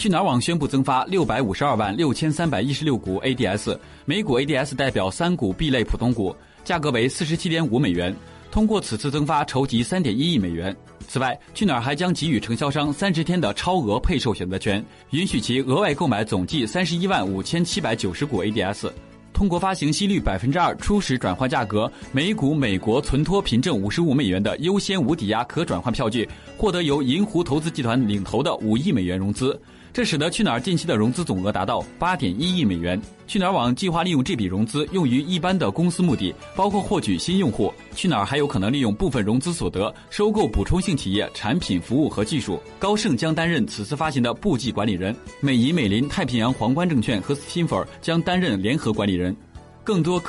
去哪儿网宣布增发六百五十二万六千三百一十六股 ADS，每股 ADS 代表三股 B 类普通股，价格为四十七点五美元。通过此次增发筹集三点一亿美元。此外，去哪儿还将给予承销商三十天的超额配售选择权，允许其额外购买总计三十一万五千七百九十股 ADS。通过发行息率百分之二、初始转换价格每股美国存托凭证五十五美元的优先无抵押可转换票据，获得由银湖投资集团领投的五亿美元融资。这使得去哪儿近期的融资总额达到八点一亿美元。去哪儿网计划利用这笔融资用于一般的公司目的，包括获取新用户。去哪儿还有可能利用部分融资所得收购补充性企业产品、服务和技术。高盛将担任此次发行的部际管理人，美银美林、太平洋皇冠证券和 s t i n f o r 将担任联合管理人。更多科。